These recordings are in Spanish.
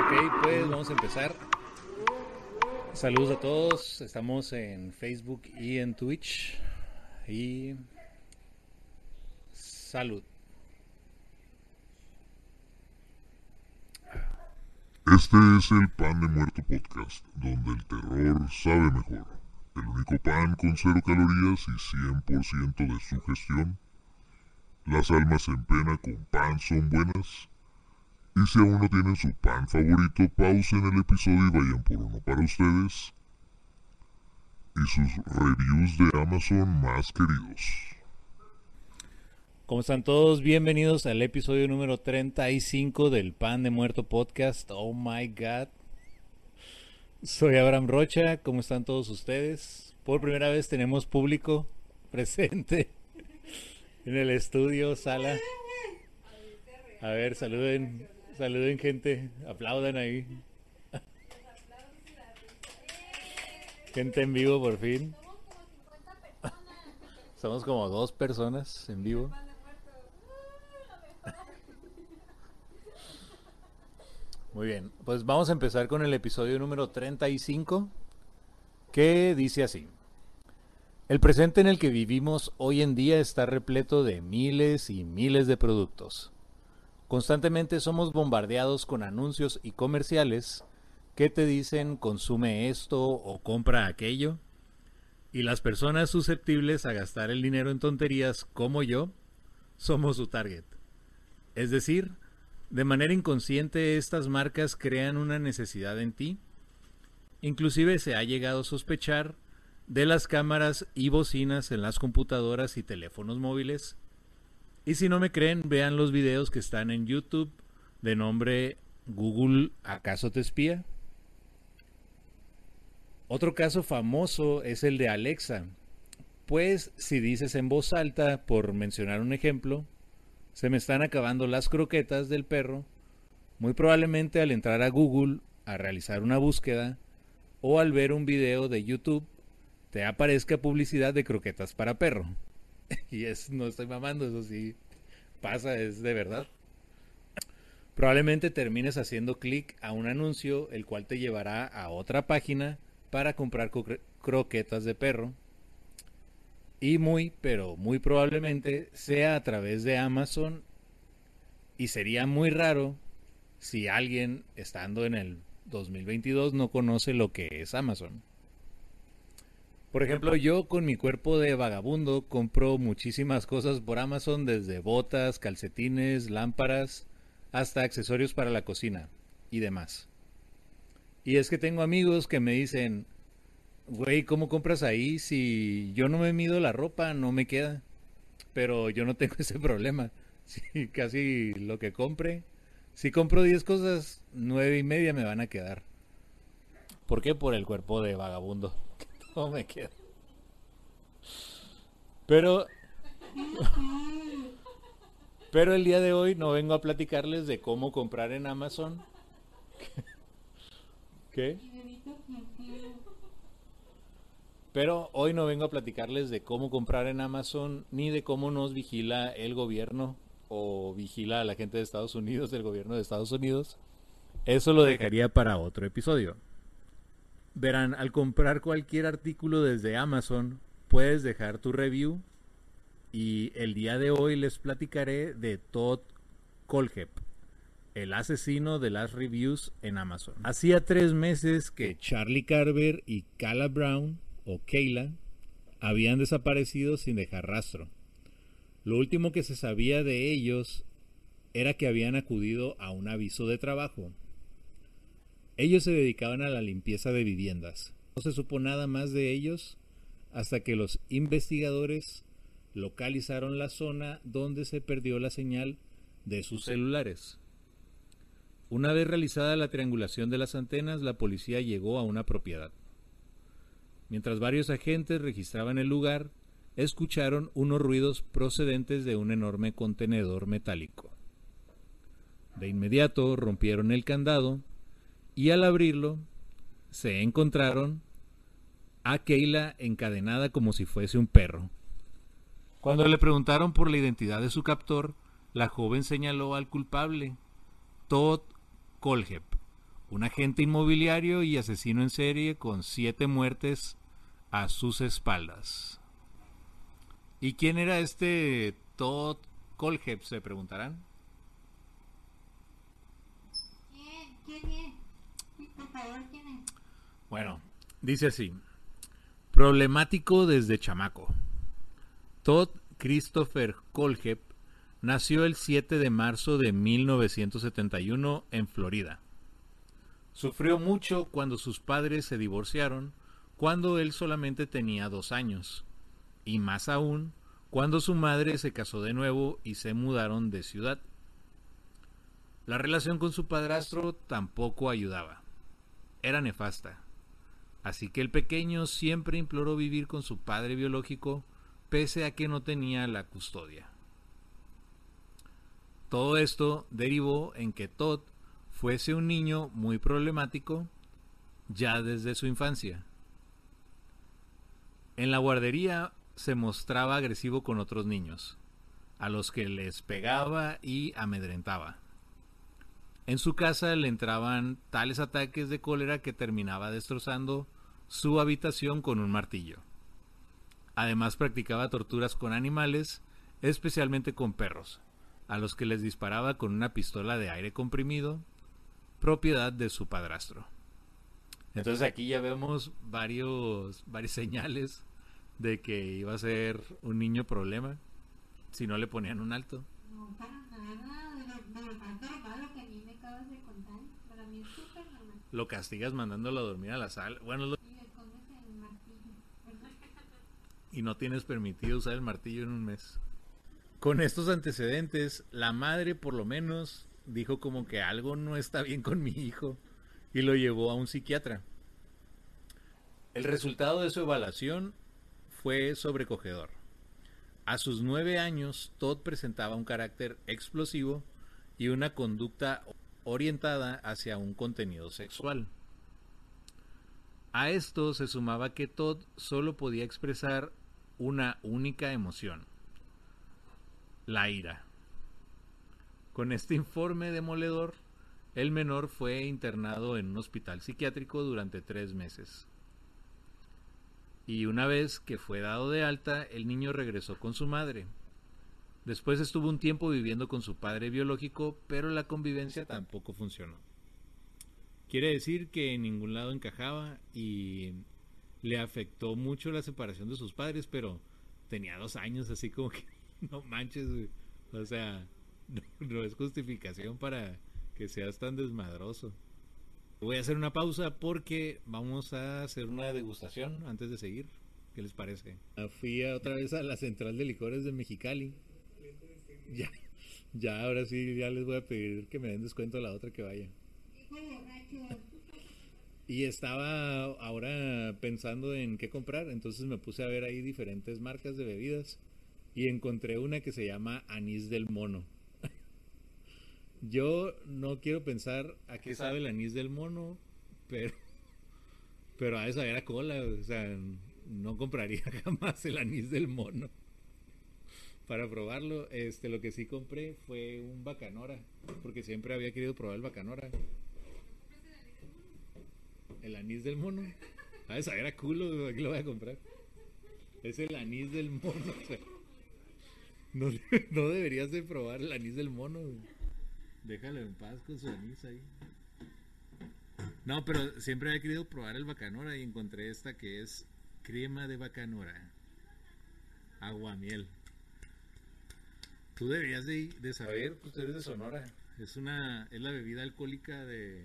Ok, pues vamos a empezar. Saludos a todos. Estamos en Facebook y en Twitch. Y salud. Este es el Pan de Muerto Podcast, donde el terror sabe mejor. El único pan con cero calorías y 100% de su gestión. Las almas en pena con pan son buenas. Y si aún no tienen su pan favorito, pausen el episodio y vayan por uno para ustedes. Y sus reviews de Amazon más queridos. ¿Cómo están todos? Bienvenidos al episodio número 35 del Pan de Muerto Podcast. Oh my God. Soy Abraham Rocha. ¿Cómo están todos ustedes? Por primera vez tenemos público presente en el estudio, sala. A ver, saluden, saluden gente, aplaudan ahí. Gente en vivo por fin. Somos como dos personas en vivo. Muy bien, pues vamos a empezar con el episodio número 35, que dice así. El presente en el que vivimos hoy en día está repleto de miles y miles de productos. Constantemente somos bombardeados con anuncios y comerciales que te dicen consume esto o compra aquello. Y las personas susceptibles a gastar el dinero en tonterías como yo somos su target. Es decir, de manera inconsciente estas marcas crean una necesidad en ti. Inclusive se ha llegado a sospechar de las cámaras y bocinas en las computadoras y teléfonos móviles. Y si no me creen, vean los videos que están en YouTube de nombre Google ¿acaso te espía? Otro caso famoso es el de Alexa. Pues si dices en voz alta, por mencionar un ejemplo, se me están acabando las croquetas del perro, muy probablemente al entrar a Google a realizar una búsqueda o al ver un video de YouTube te aparezca publicidad de croquetas para perro. y es, no estoy mamando, eso sí pasa, es de verdad. Probablemente termines haciendo clic a un anuncio, el cual te llevará a otra página para comprar croquetas de perro y muy, pero muy probablemente sea a través de Amazon y sería muy raro si alguien estando en el 2022 no conoce lo que es Amazon. Por ejemplo, yo con mi cuerpo de vagabundo compro muchísimas cosas por Amazon, desde botas, calcetines, lámparas, hasta accesorios para la cocina y demás. Y es que tengo amigos que me dicen, Güey, ¿cómo compras ahí? Si yo no me mido la ropa, no me queda. Pero yo no tengo ese problema. Si casi lo que compre. Si compro 10 cosas, nueve y media me van a quedar. ¿Por qué? Por el cuerpo de vagabundo. No me queda. Pero. Pero el día de hoy no vengo a platicarles de cómo comprar en Amazon. ¿Qué? Pero hoy no vengo a platicarles de cómo comprar en Amazon ni de cómo nos vigila el gobierno o vigila a la gente de Estados Unidos, el gobierno de Estados Unidos. Eso lo dejaría para otro episodio. Verán, al comprar cualquier artículo desde Amazon, puedes dejar tu review y el día de hoy les platicaré de Todd Colhep, el asesino de las reviews en Amazon. Hacía tres meses que Charlie Carver y Cala Brown o Keila habían desaparecido sin dejar rastro. Lo último que se sabía de ellos era que habían acudido a un aviso de trabajo. Ellos se dedicaban a la limpieza de viviendas. No se supo nada más de ellos hasta que los investigadores localizaron la zona donde se perdió la señal de sus celulares. Una vez realizada la triangulación de las antenas, la policía llegó a una propiedad. Mientras varios agentes registraban el lugar, escucharon unos ruidos procedentes de un enorme contenedor metálico. De inmediato rompieron el candado y al abrirlo se encontraron a Keila encadenada como si fuese un perro. Cuando le preguntaron por la identidad de su captor, la joven señaló al culpable, Todd Colhep, un agente inmobiliario y asesino en serie con siete muertes a sus espaldas. ¿Y quién era este Todd Colhep? Se preguntarán. ¿Quién? ¿Quién es? Por favor, ¿quién es? Bueno, dice así. Problemático desde chamaco. Todd Christopher Colhep nació el 7 de marzo de 1971 en Florida. Sufrió mucho cuando sus padres se divorciaron, cuando él solamente tenía dos años, y más aún cuando su madre se casó de nuevo y se mudaron de ciudad. La relación con su padrastro tampoco ayudaba. Era nefasta. Así que el pequeño siempre imploró vivir con su padre biológico, pese a que no tenía la custodia. Todo esto derivó en que Todd fuese un niño muy problemático ya desde su infancia. En la guardería se mostraba agresivo con otros niños, a los que les pegaba y amedrentaba. En su casa le entraban tales ataques de cólera que terminaba destrozando su habitación con un martillo. Además practicaba torturas con animales, especialmente con perros, a los que les disparaba con una pistola de aire comprimido, propiedad de su padrastro. Entonces aquí ya vemos varios, varias señales de que iba a ser un niño problema si no le ponían un alto. No, para nada. De lo, de lo que a mí me acabas de contar. Para mí es súper normal. Lo castigas mandándolo a dormir a la sala. Bueno, lo- Y le escondes el martillo. ¿verdad? y no tienes permitido usar el martillo en un mes. Con estos antecedentes, la madre por lo menos dijo como que algo no está bien con mi hijo y lo llevó a un psiquiatra. El resultado de su evaluación fue sobrecogedor. A sus nueve años, Todd presentaba un carácter explosivo y una conducta orientada hacia un contenido sexual. A esto se sumaba que Todd solo podía expresar una única emoción, la ira. Con este informe demoledor, el menor fue internado en un hospital psiquiátrico durante tres meses. Y una vez que fue dado de alta, el niño regresó con su madre. Después estuvo un tiempo viviendo con su padre biológico, pero la convivencia tampoco funcionó. Quiere decir que en ningún lado encajaba y le afectó mucho la separación de sus padres, pero tenía dos años, así como que no manches. O sea, no, no es justificación para que seas tan desmadroso. Voy a hacer una pausa porque vamos a hacer una degustación antes de seguir. ¿Qué les parece? Fui a- otra vez a la central de licores de Mexicali. Ya, ya, ahora sí, ya les voy a pedir que me den descuento a la otra que vaya. Y estaba ahora pensando en qué comprar, entonces me puse a ver ahí diferentes marcas de bebidas y encontré una que se llama Anís del Mono. Yo no quiero pensar a qué sabe el anís del mono, pero pero a de saber a cola, o sea, no compraría jamás el anís del mono. Para probarlo, este lo que sí compré fue un bacanora, porque siempre había querido probar el bacanora. El anís del mono. A de saber a culo, aquí lo voy a comprar. Es el anís del mono. o sea, no, no deberías de probar el anís del mono. güey. Déjalo en paz con su anís ahí. No, pero siempre había querido probar el bacanora y encontré esta que es crema de bacanora. Aguamiel. Tú deberías de, de saber, pues tú eres de Sonora. Es una, es la bebida alcohólica de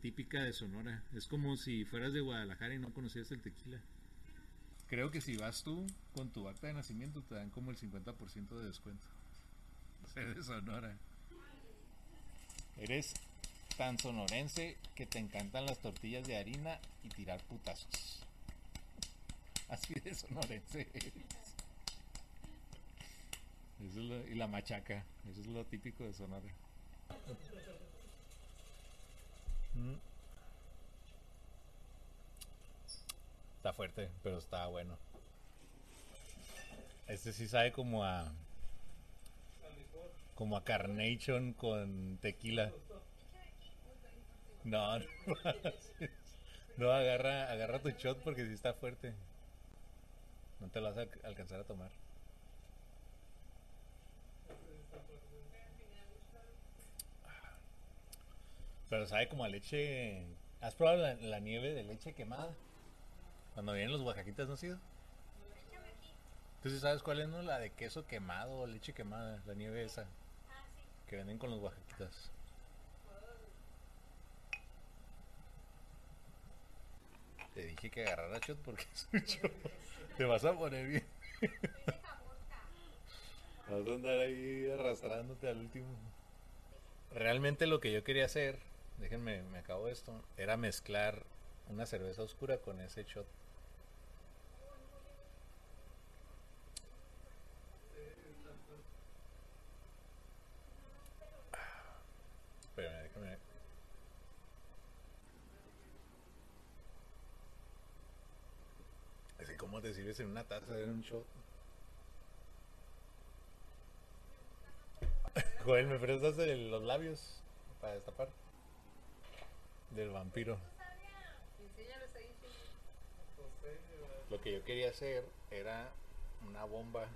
típica de Sonora. Es como si fueras de Guadalajara y no conocieras el tequila. Creo que si vas tú con tu acta de nacimiento te dan como el 50% de descuento. Ser de Sonora. Eres tan sonorense que te encantan las tortillas de harina y tirar putazos. Así de sonorense eres. Eso es lo- y la machaca, eso es lo típico de Sonora. Mm. Está fuerte, pero está bueno. Este sí sabe como a. Como a Carnation con tequila. No, no. No, agarra, agarra tu shot porque sí está fuerte. No te lo vas a alc- alcanzar a tomar. Pero sabe como a leche. ¿Has probado la, la nieve de leche quemada? Cuando vienen los oaxaquitas, ¿no ha sido? ¿Tú sí sabes cuál es, no? La de queso quemado leche quemada, la nieve esa. Que venden con los oaxaquitas. Te dije que agarrara shot porque es un shot. Te vas a poner bien. Vas a andar ahí arrastrándote al último. Realmente lo que yo quería hacer, déjenme, me acabo esto, era mezclar una cerveza oscura con ese shot. Pero déjame. Así en una taza en un shot. Joel, ¿me prestas el- los labios para destapar? Del vampiro. Lo que yo quería hacer era una bomba.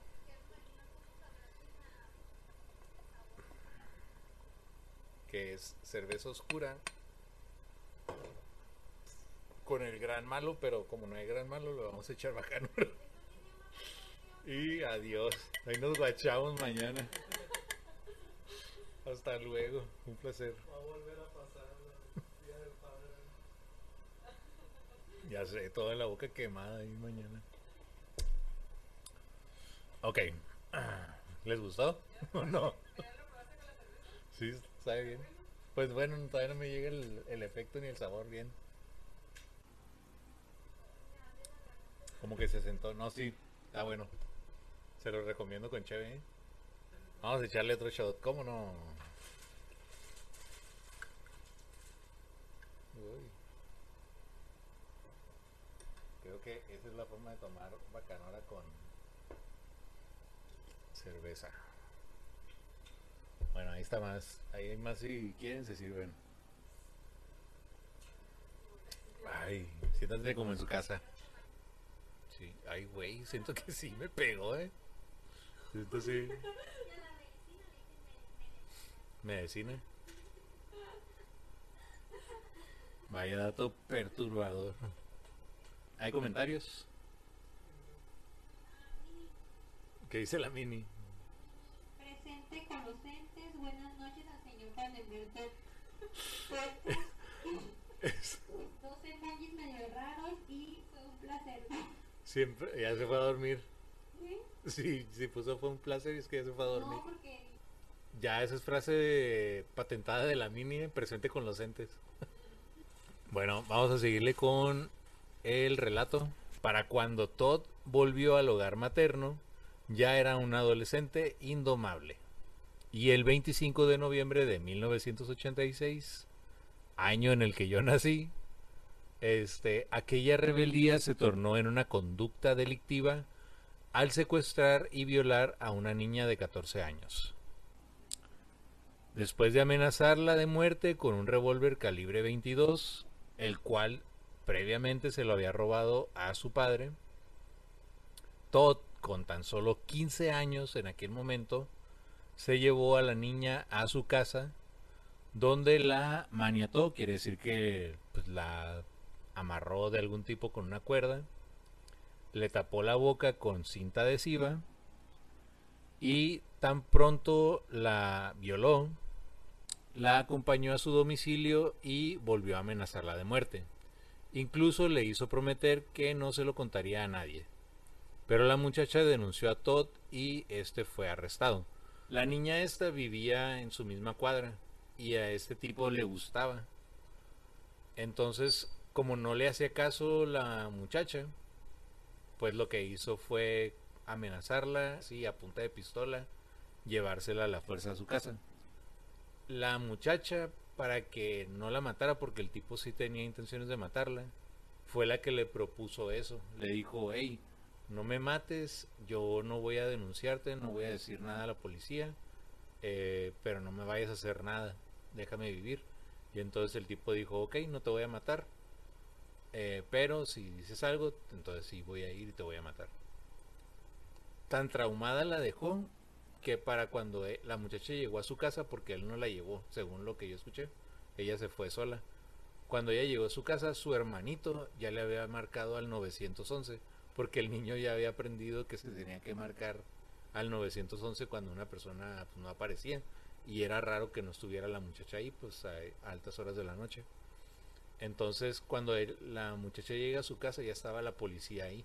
Que es cerveza oscura. Con el gran malo, pero como no hay gran malo, lo vamos a echar bacano. y adiós. Ahí nos guachamos mañana. Hasta luego. Un placer. Ya sé, toda la boca quemada ahí mañana. Ok. ¿Les gustó? ¿O no? Sí, sabe bien. Pues bueno, todavía no me llega el, el efecto ni el sabor bien. Como que se sentó. No, sí, está bueno. Se lo recomiendo con Cheve. ¿eh? Vamos a echarle otro shot. ¿Cómo no? Uy. Creo que esa es la forma de tomar bacanora con cerveza. Bueno, ahí está más. Ahí hay más si quieren se sirven. Ay, siéntate como en su casa. Sí, ay, güey, siento que sí me pegó, eh. Siento sí. Medicina. Vaya dato perturbador. ¿Hay comentarios? ¿Qué dice la mini? Presente con los entes. Buenas noches al señor Vanemerto. Fuertes. Dos emojis medio raros y fue un placer. Siempre, ya se fue a dormir. ¿Sí? Sí, sí puso fue un placer y es que ya se fue a dormir. No, porque Ya esa es frase de- patentada de la mini, presente con los entes. Bueno, vamos a seguirle con el relato. Para cuando Todd volvió al hogar materno, ya era un adolescente indomable. Y el 25 de noviembre de 1986, año en el que yo nací, este, aquella rebeldía se tornó en una conducta delictiva al secuestrar y violar a una niña de 14 años. Después de amenazarla de muerte con un revólver calibre 22, el cual previamente se lo había robado a su padre, Todd, con tan solo 15 años en aquel momento, se llevó a la niña a su casa, donde la maniató, quiere decir que pues, la amarró de algún tipo con una cuerda, le tapó la boca con cinta adhesiva y tan pronto la violó, la acompañó a su domicilio y volvió a amenazarla de muerte. Incluso le hizo prometer que no se lo contaría a nadie. Pero la muchacha denunció a Todd y este fue arrestado. La niña esta vivía en su misma cuadra y a este tipo le gustaba. Entonces, como no le hacía caso la muchacha, pues lo que hizo fue amenazarla, sí, a punta de pistola, llevársela a la fuerza a su casa. La muchacha, para que no la matara, porque el tipo sí tenía intenciones de matarla, fue la que le propuso eso. Le dijo, hey, no me mates, yo no voy a denunciarte, no voy a decir nada a la policía, eh, pero no me vayas a hacer nada, déjame vivir. Y entonces el tipo dijo, ok, no te voy a matar, eh, pero si dices algo, entonces sí voy a ir y te voy a matar. Tan traumada la dejó que para cuando e, la muchacha llegó a su casa, porque él no la llevó, según lo que yo escuché, ella se fue sola cuando ella llegó a su casa, su hermanito ya le había marcado al 911, porque el niño ya había aprendido que se tenía que marcar al 911 cuando una persona pues, no aparecía. Y era raro que no estuviera la muchacha ahí, pues a, altas horas de la noche. Entonces, cuando la muchacha llega a su casa, ya estaba la policía ahí.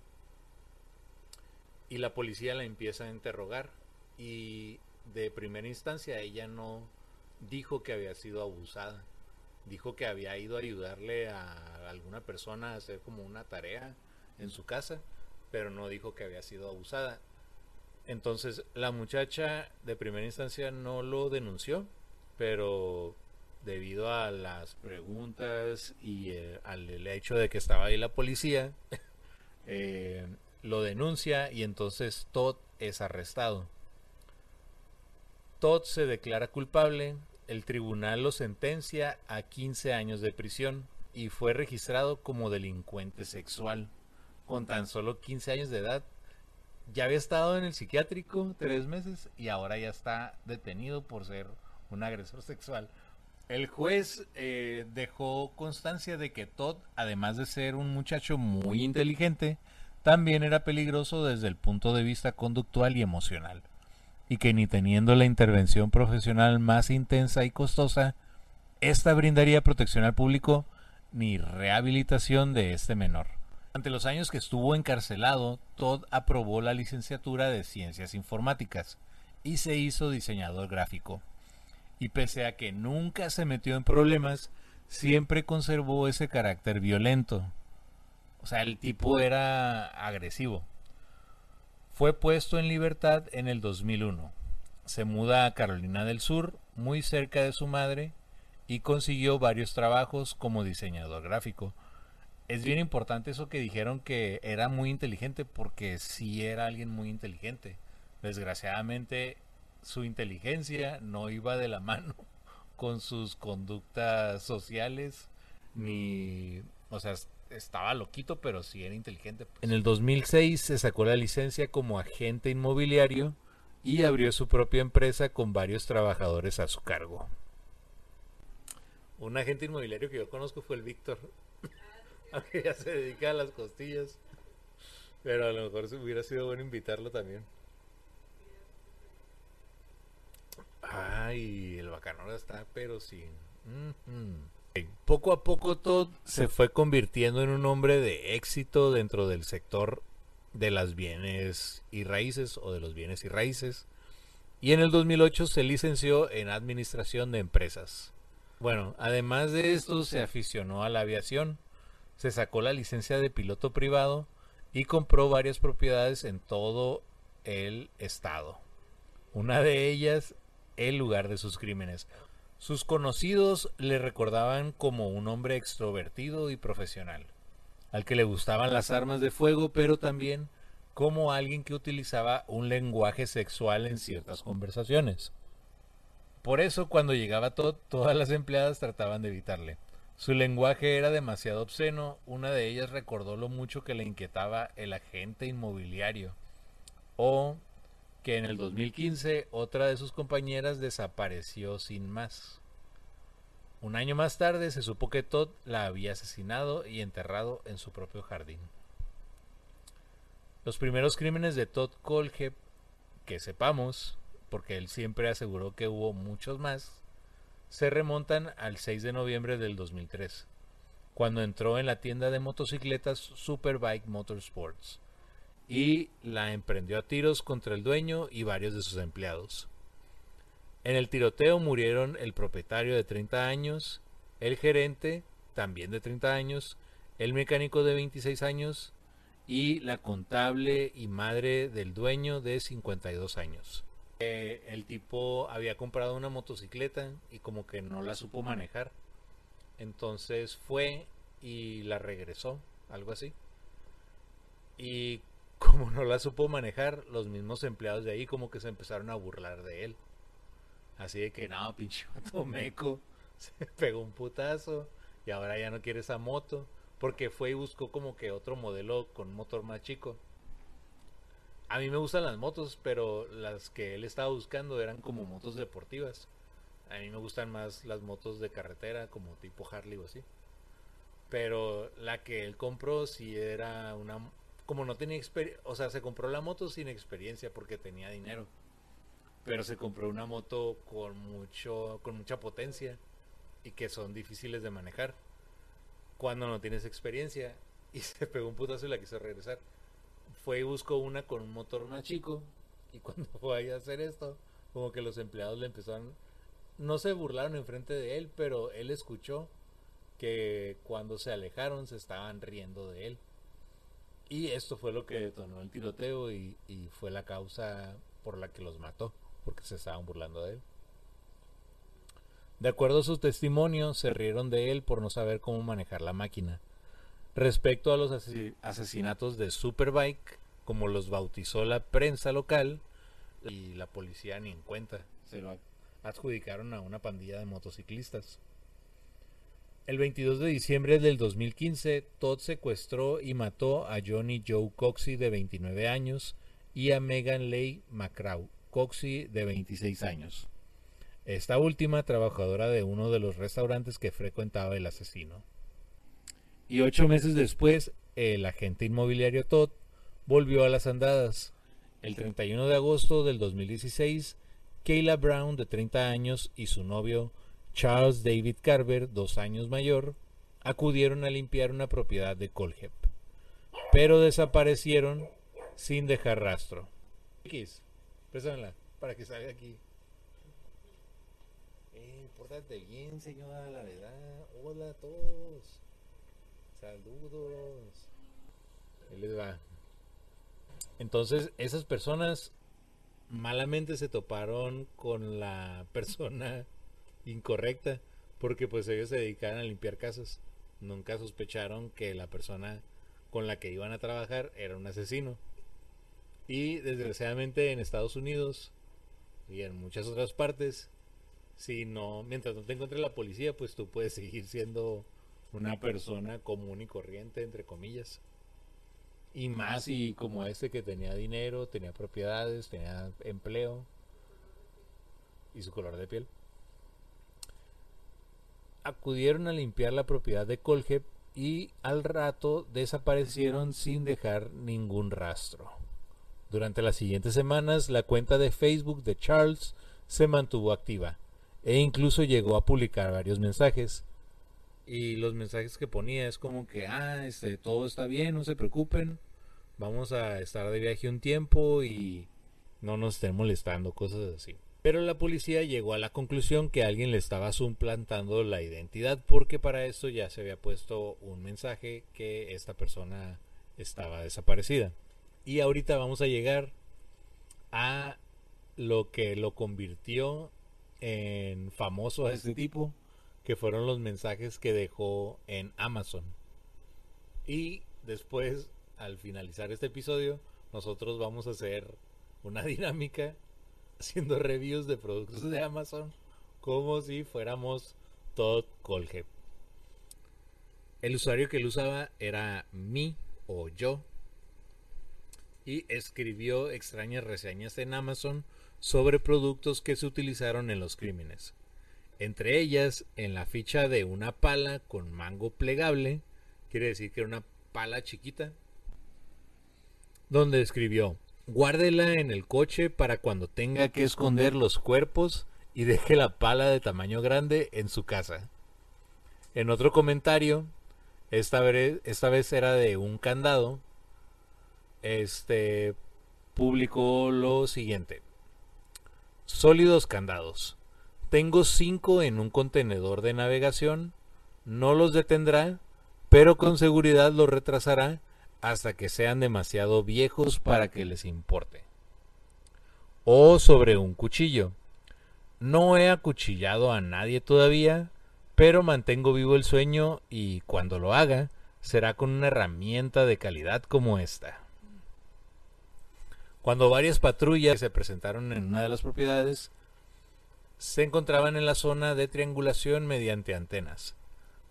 Y la policía la empieza a interrogar. Y de primera instancia, ella no dijo que había sido abusada dijo que había ido a ayudarle a alguna persona a hacer como una tarea en su casa, pero no dijo que había sido abusada. Entonces la muchacha de primera instancia no lo denunció, pero debido a las preguntas y eh, al hecho de que estaba ahí la policía, eh, lo denuncia y entonces Todd es arrestado. Todd se declara culpable el tribunal lo sentencia a 15 años de prisión y fue registrado como delincuente sexual. Con tan solo 15 años de edad, ya había estado en el psiquiátrico tres meses y ahora ya está detenido por ser un agresor sexual. El juez eh, dejó constancia de que Todd, además de ser un muchacho muy inteligente, también era peligroso desde el punto de vista conductual y emocional y que ni teniendo la intervención profesional más intensa y costosa, esta brindaría protección al público ni rehabilitación de este menor. Ante los años que estuvo encarcelado, Todd aprobó la licenciatura de Ciencias Informáticas y se hizo diseñador gráfico. Y pese a que nunca se metió en problemas, siempre conservó ese carácter violento. O sea, el tipo era agresivo. Fue puesto en libertad en el 2001. Se muda a Carolina del Sur, muy cerca de su madre, y consiguió varios trabajos como diseñador gráfico. Es bien importante eso que dijeron que era muy inteligente porque sí era alguien muy inteligente. Desgraciadamente su inteligencia no iba de la mano con sus conductas sociales ni, o sea, estaba loquito, pero sí era inteligente. Pues. En el 2006 se sacó la licencia como agente inmobiliario y abrió su propia empresa con varios trabajadores a su cargo. Un agente inmobiliario que yo conozco fue el Víctor, aunque ya se dedica a las costillas. Pero a lo mejor hubiera sido bueno invitarlo también. Ay, el bacanora está, pero sí. Poco a poco Todd se fue convirtiendo en un hombre de éxito dentro del sector de las bienes y raíces o de los bienes y raíces. Y en el 2008 se licenció en Administración de Empresas. Bueno, además de esto se aficionó a la aviación, se sacó la licencia de piloto privado y compró varias propiedades en todo el estado. Una de ellas el lugar de sus crímenes. Sus conocidos le recordaban como un hombre extrovertido y profesional, al que le gustaban las armas de fuego, pero también como alguien que utilizaba un lenguaje sexual en ciertas conversaciones. Por eso cuando llegaba Todd, todas las empleadas trataban de evitarle. Su lenguaje era demasiado obsceno, una de ellas recordó lo mucho que le inquietaba el agente inmobiliario, o que en el 2015 otra de sus compañeras desapareció sin más. Un año más tarde se supo que Todd la había asesinado y enterrado en su propio jardín. Los primeros crímenes de Todd Colge, que sepamos, porque él siempre aseguró que hubo muchos más, se remontan al 6 de noviembre del 2003, cuando entró en la tienda de motocicletas Superbike Motorsports y la emprendió a tiros contra el dueño y varios de sus empleados. En el tiroteo murieron el propietario de 30 años, el gerente, también de 30 años, el mecánico de 26 años y la contable y madre del dueño de 52 años. Eh, el tipo había comprado una motocicleta y como que no la supo manejar. Entonces fue y la regresó algo así. Y como no la supo manejar, los mismos empleados de ahí como que se empezaron a burlar de él. Así de que, no, pinche vato meco, se pegó un putazo y ahora ya no quiere esa moto. Porque fue y buscó como que otro modelo con un motor más chico. A mí me gustan las motos, pero las que él estaba buscando eran como motos deportivas. A mí me gustan más las motos de carretera, como tipo Harley o así. Pero la que él compró sí era una... Como no tenía experiencia, o sea, se compró la moto sin experiencia porque tenía dinero. Pero se compró una moto con mucho con mucha potencia y que son difíciles de manejar cuando no tienes experiencia y se pegó un putazo y la quiso regresar. Fue y buscó una con un motor más chico y cuando fue a hacer esto, como que los empleados le empezaron, no se burlaron enfrente de él, pero él escuchó que cuando se alejaron se estaban riendo de él. Y esto fue lo que detonó el tiroteo y, y fue la causa por la que los mató, porque se estaban burlando de él. De acuerdo a su testimonio, se rieron de él por no saber cómo manejar la máquina. Respecto a los asesinatos de Superbike, como los bautizó la prensa local, y la policía ni en cuenta, se lo adjudicaron a una pandilla de motociclistas. El 22 de diciembre del 2015, Todd secuestró y mató a Johnny Joe Coxey de 29 años y a Megan Leigh McCraw Coxey de 26 años. Esta última trabajadora de uno de los restaurantes que frecuentaba el asesino. Y ocho meses después, el agente inmobiliario Todd volvió a las andadas. El 31 de agosto del 2016, Kayla Brown, de 30 años, y su novio Charles David Carver, dos años mayor, acudieron a limpiar una propiedad de Colhep, pero desaparecieron sin dejar rastro. X, para que salga aquí. Eh, pórtate bien, señora, la verdad. Hola a todos. Saludos. Ahí les va. Entonces, esas personas malamente se toparon con la persona incorrecta porque pues ellos se dedicaban a limpiar casas. Nunca sospecharon que la persona con la que iban a trabajar era un asesino. Y desgraciadamente en Estados Unidos y en muchas otras partes, si no, mientras no te encuentre la policía, pues tú puedes seguir siendo una persona común y corriente, entre comillas. Y más y como este que tenía dinero, tenía propiedades, tenía empleo y su color de piel acudieron a limpiar la propiedad de Colhep y al rato desaparecieron sin dejar ningún rastro. Durante las siguientes semanas la cuenta de Facebook de Charles se mantuvo activa e incluso llegó a publicar varios mensajes. Y los mensajes que ponía es como que, ah, este, todo está bien, no se preocupen, vamos a estar de viaje un tiempo y no nos estén molestando, cosas así. Pero la policía llegó a la conclusión que alguien le estaba suplantando la identidad porque para eso ya se había puesto un mensaje que esta persona estaba desaparecida. Y ahorita vamos a llegar a lo que lo convirtió en famoso a este tipo, que fueron los mensajes que dejó en Amazon. Y después, al finalizar este episodio, nosotros vamos a hacer una dinámica haciendo reviews de productos de Amazon como si fuéramos Todd Colhep. El usuario que lo usaba era mi o yo y escribió extrañas reseñas en Amazon sobre productos que se utilizaron en los crímenes. Entre ellas, en la ficha de una pala con mango plegable, quiere decir que era una pala chiquita, donde escribió Guárdela en el coche para cuando tenga que esconder los cuerpos y deje la pala de tamaño grande en su casa. En otro comentario, esta vez, esta vez era de un candado, este publicó lo siguiente. Sólidos candados. Tengo cinco en un contenedor de navegación. No los detendrá, pero con seguridad los retrasará hasta que sean demasiado viejos para que les importe. O sobre un cuchillo. No he acuchillado a nadie todavía, pero mantengo vivo el sueño y cuando lo haga, será con una herramienta de calidad como esta. Cuando varias patrullas se presentaron en una de las propiedades, se encontraban en la zona de triangulación mediante antenas.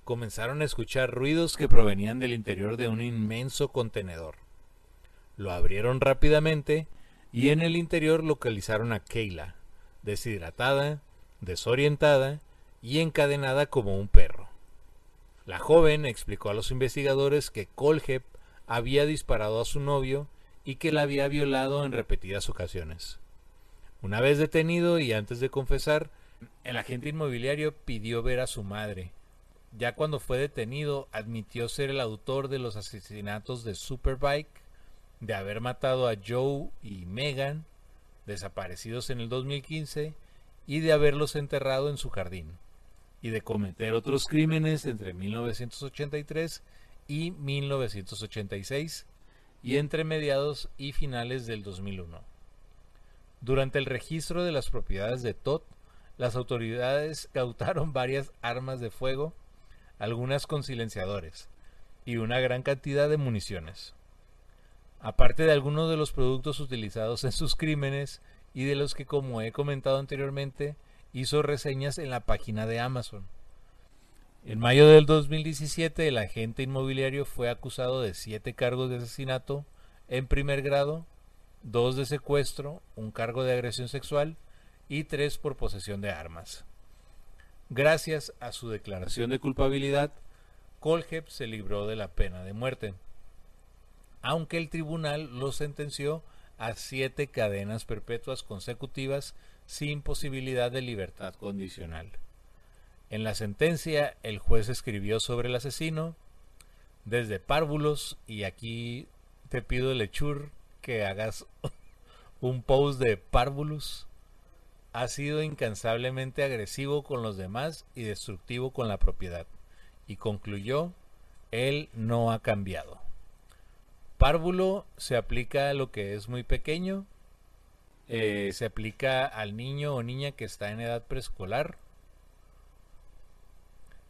Comenzaron a escuchar ruidos que provenían del interior de un inmenso contenedor. Lo abrieron rápidamente y en el interior localizaron a Keila, deshidratada, desorientada y encadenada como un perro. La joven explicó a los investigadores que Kolhep había disparado a su novio y que la había violado en repetidas ocasiones. Una vez detenido y antes de confesar, el agente inmobiliario pidió ver a su madre. Ya cuando fue detenido, admitió ser el autor de los asesinatos de Superbike, de haber matado a Joe y Megan, desaparecidos en el 2015, y de haberlos enterrado en su jardín, y de cometer otros crímenes entre 1983 y 1986, y entre mediados y finales del 2001. Durante el registro de las propiedades de Todd, las autoridades cautaron varias armas de fuego, algunas con silenciadores, y una gran cantidad de municiones. Aparte de algunos de los productos utilizados en sus crímenes y de los que, como he comentado anteriormente, hizo reseñas en la página de Amazon. En mayo del 2017, el agente inmobiliario fue acusado de siete cargos de asesinato en primer grado, dos de secuestro, un cargo de agresión sexual y tres por posesión de armas. Gracias a su declaración de culpabilidad, Kolhep se libró de la pena de muerte, aunque el tribunal lo sentenció a siete cadenas perpetuas consecutivas sin posibilidad de libertad condicional. En la sentencia, el juez escribió sobre el asesino desde párvulos, y aquí te pido, Lechur, que hagas un post de párvulos. Ha sido incansablemente agresivo con los demás y destructivo con la propiedad. Y concluyó, él no ha cambiado. Párvulo se aplica a lo que es muy pequeño, eh, se aplica al niño o niña que está en edad preescolar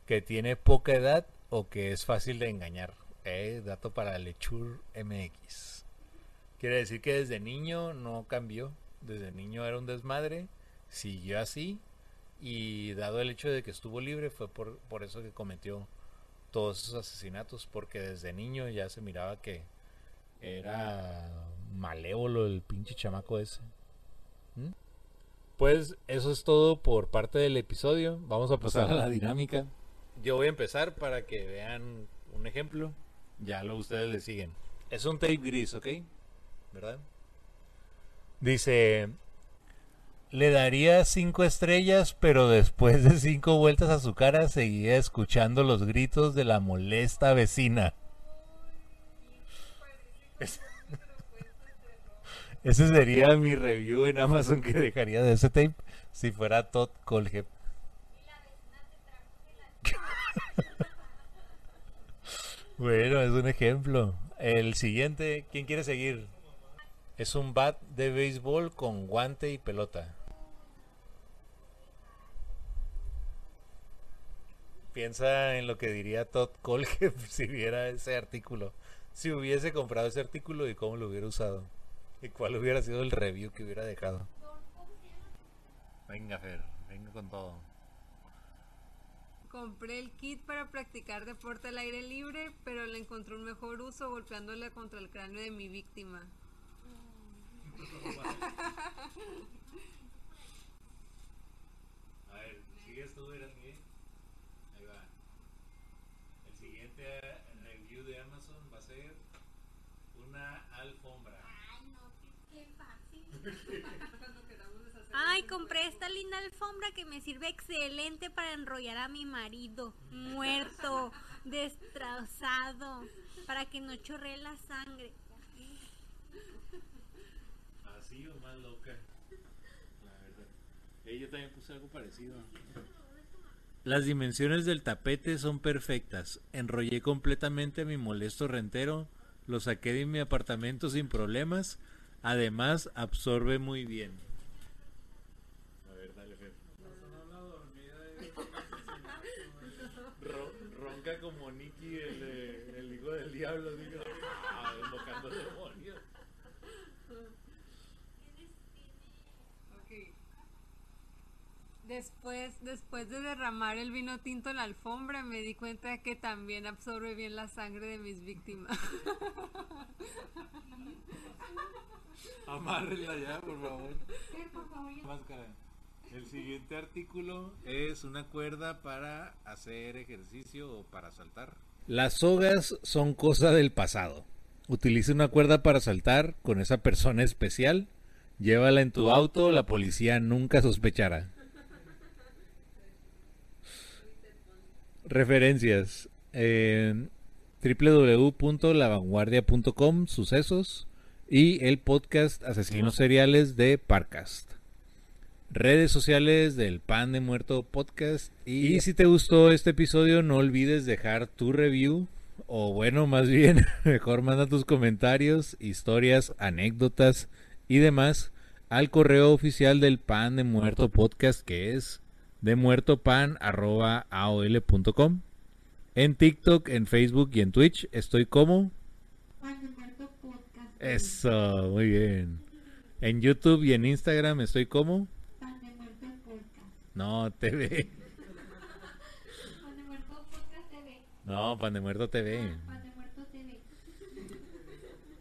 que tiene poca edad o que es fácil de engañar. Eh, dato para Lechur MX. Quiere decir que desde niño no cambió. Desde niño era un desmadre. Siguió así. Y dado el hecho de que estuvo libre, fue por, por eso que cometió todos esos asesinatos. Porque desde niño ya se miraba que era malévolo el pinche chamaco ese. ¿Mm? Pues eso es todo por parte del episodio. Vamos a pasar a la dinámica. Yo voy a empezar para que vean un ejemplo. Ya lo ustedes le siguen. Es un tape gris, ¿ok? ¿Verdad? Dice, le daría cinco estrellas, pero después de cinco vueltas a su cara seguía escuchando los gritos de la molesta vecina. Ese sería mi review en Amazon que dejaría de ese tape si fuera Todd Colhep. bueno, es un ejemplo. El siguiente, ¿quién quiere seguir? Es un bat de béisbol con guante y pelota. Piensa en lo que diría Todd Colge si viera ese artículo. Si hubiese comprado ese artículo y cómo lo hubiera usado. Y cuál hubiera sido el review que hubiera dejado. Venga, Fer, venga con todo. Compré el kit para practicar deporte al aire libre, pero le encontré un mejor uso golpeándola contra el cráneo de mi víctima. A ver, ¿sigues tú, eras? Ahí va. El siguiente review de Amazon va a ser una alfombra. Ay, no, qué, fácil. Ay, compré esta linda alfombra que me sirve excelente para enrollar a mi marido, muerto, destrozado, para que no chorree la sangre. Así o más loca. La verdad. Eh, yo también puse algo parecido. Las dimensiones del tapete son perfectas. Enrollé completamente a mi molesto rentero. Lo saqué de mi apartamento sin problemas. Además, absorbe muy bien. A ver, dale, Fer. Ronca como Nicky el, de- el diablos. Digo, ah, invocando demonios. Ok. Después, después de derramar el vino tinto en la alfombra, me di cuenta que también absorbe bien la sangre de mis víctimas. Amárrela ya, por favor. Máscara. El siguiente artículo es una cuerda para hacer ejercicio o para saltar. Las sogas son cosa del pasado. Utiliza una cuerda para saltar con esa persona especial. Llévala en tu auto, la policía nunca sospechará. Referencias. Eh, www.lavanguardia.com, sucesos y el podcast Asesinos Seriales de Parcast. Redes sociales del Pan de Muerto Podcast. Y si te gustó este episodio, no olvides dejar tu review. O bueno, más bien, mejor manda tus comentarios, historias, anécdotas y demás al correo oficial del Pan de Muerto Podcast que es demuertopan.aol.com. En TikTok, en Facebook y en Twitch estoy como... Eso, muy bien. En YouTube y en Instagram estoy como... No, TV. No, Pan de Muerto TV.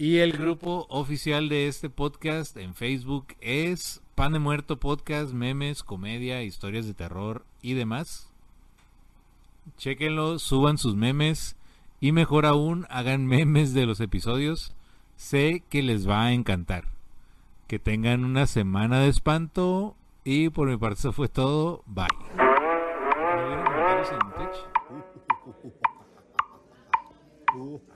Y el grupo oficial de este podcast en Facebook es Pan de Muerto Podcast, memes, comedia, historias de terror y demás. Chequenlo, suban sus memes y mejor aún, hagan memes de los episodios. Sé que les va a encantar. Que tengan una semana de espanto y por mi parte eso fue todo. Bye. ¿No